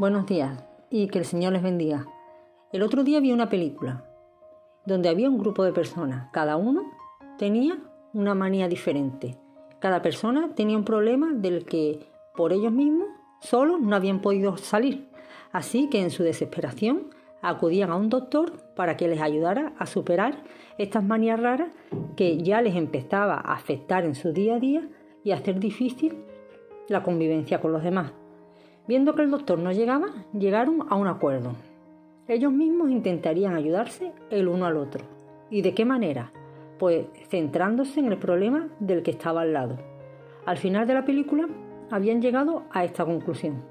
Buenos días y que el Señor les bendiga. El otro día vi una película donde había un grupo de personas. Cada uno tenía una manía diferente. Cada persona tenía un problema del que por ellos mismos solos no habían podido salir. Así que en su desesperación acudían a un doctor para que les ayudara a superar estas manías raras que ya les empezaba a afectar en su día a día y a hacer difícil la convivencia con los demás. Viendo que el doctor no llegaba, llegaron a un acuerdo. Ellos mismos intentarían ayudarse el uno al otro. ¿Y de qué manera? Pues centrándose en el problema del que estaba al lado. Al final de la película habían llegado a esta conclusión,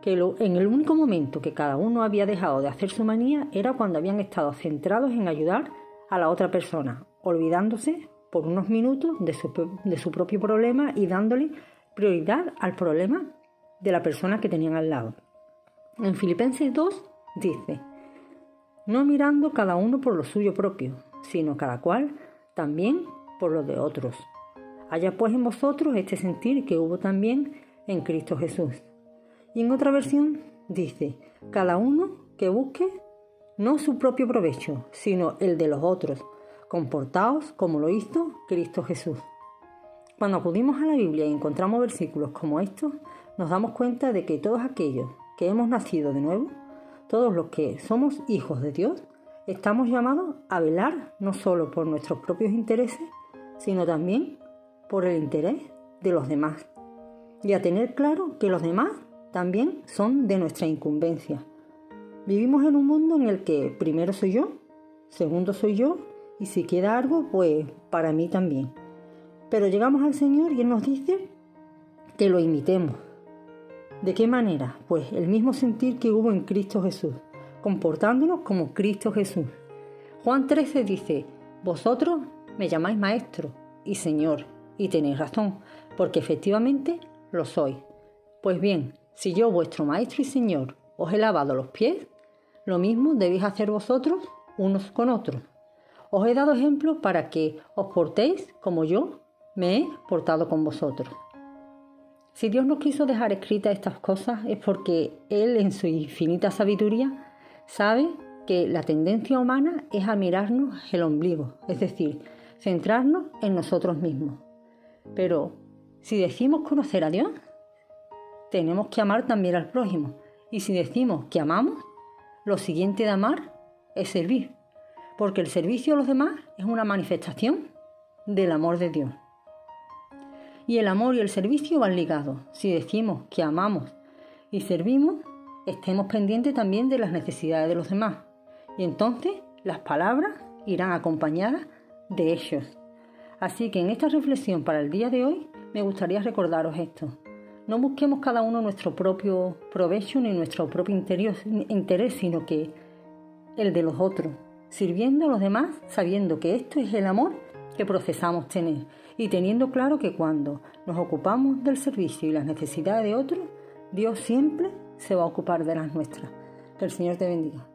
que en el único momento que cada uno había dejado de hacer su manía era cuando habían estado centrados en ayudar a la otra persona, olvidándose por unos minutos de su, de su propio problema y dándole prioridad al problema de la persona que tenían al lado. En Filipenses 2 dice, no mirando cada uno por lo suyo propio, sino cada cual también por lo de otros. Haya pues en vosotros este sentir que hubo también en Cristo Jesús. Y en otra versión dice, cada uno que busque no su propio provecho, sino el de los otros, comportaos como lo hizo Cristo Jesús. Cuando acudimos a la Biblia y encontramos versículos como estos, nos damos cuenta de que todos aquellos que hemos nacido de nuevo, todos los que somos hijos de Dios, estamos llamados a velar no solo por nuestros propios intereses, sino también por el interés de los demás. Y a tener claro que los demás también son de nuestra incumbencia. Vivimos en un mundo en el que primero soy yo, segundo soy yo, y si queda algo, pues para mí también. Pero llegamos al Señor y Él nos dice que lo imitemos, ¿De qué manera? Pues el mismo sentir que hubo en Cristo Jesús, comportándonos como Cristo Jesús. Juan 13 dice, vosotros me llamáis maestro y Señor, y tenéis razón, porque efectivamente lo soy. Pues bien, si yo, vuestro maestro y Señor, os he lavado los pies, lo mismo debéis hacer vosotros unos con otros. Os he dado ejemplo para que os portéis como yo me he portado con vosotros. Si Dios nos quiso dejar escritas estas cosas es porque Él en su infinita sabiduría sabe que la tendencia humana es a mirarnos el ombligo, es decir, centrarnos en nosotros mismos. Pero si decimos conocer a Dios, tenemos que amar también al prójimo. Y si decimos que amamos, lo siguiente de amar es servir, porque el servicio a los demás es una manifestación del amor de Dios. Y el amor y el servicio van ligados. Si decimos que amamos y servimos, estemos pendientes también de las necesidades de los demás. Y entonces las palabras irán acompañadas de ellos. Así que en esta reflexión para el día de hoy me gustaría recordaros esto. No busquemos cada uno nuestro propio provecho ni nuestro propio interés, sino que el de los otros, sirviendo a los demás sabiendo que esto es el amor que procesamos tener y teniendo claro que cuando nos ocupamos del servicio y las necesidades de otros, Dios siempre se va a ocupar de las nuestras. Que el Señor te bendiga.